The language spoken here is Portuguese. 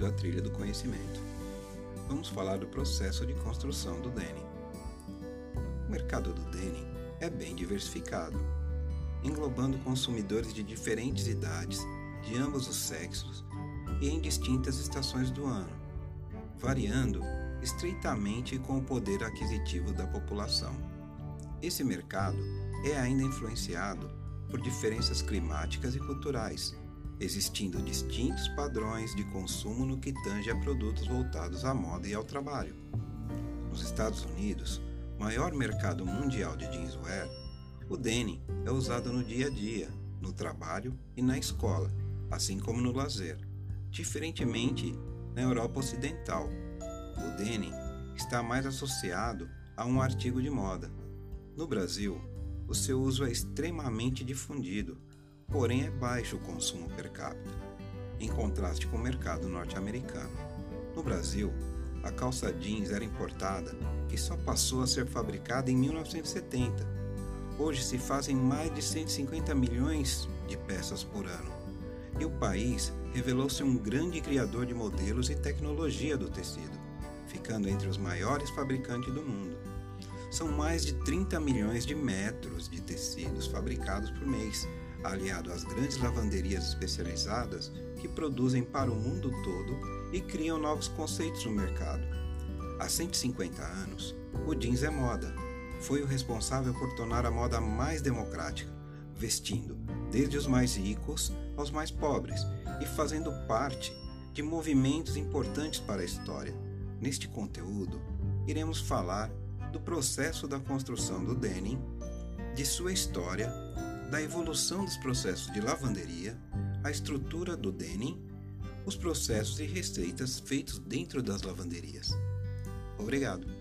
seguindo a trilha do conhecimento. Vamos falar do processo de construção do denim. O mercado do denim é bem diversificado, englobando consumidores de diferentes idades, de ambos os sexos e em distintas estações do ano, variando estreitamente com o poder aquisitivo da população. Esse mercado é ainda influenciado por diferenças climáticas e culturais, existindo distintos padrões de consumo no que tange a produtos voltados à moda e ao trabalho. Nos Estados Unidos, maior mercado mundial de jeanswear, o denim é usado no dia a dia, no trabalho e na escola, assim como no lazer. Diferentemente na Europa Ocidental, o denim está mais associado a um artigo de moda. No Brasil, o seu uso é extremamente difundido, porém é baixo o consumo per capita, em contraste com o mercado norte-americano. No Brasil, a calça jeans era importada e só passou a ser fabricada em 1970. Hoje se fazem mais de 150 milhões de peças por ano. E o país revelou-se um grande criador de modelos e tecnologia do tecido, ficando entre os maiores fabricantes do mundo. São mais de 30 milhões de metros de tecidos fabricados por mês, aliado às grandes lavanderias especializadas que produzem para o mundo todo e criam novos conceitos no mercado. Há 150 anos, o jeans é moda. Foi o responsável por tornar a moda mais democrática, vestindo desde os mais ricos aos mais pobres e fazendo parte de movimentos importantes para a história. Neste conteúdo, iremos falar do processo da construção do denim, de sua história, da evolução dos processos de lavanderia, a estrutura do denim, os processos e receitas feitos dentro das lavanderias. Obrigado.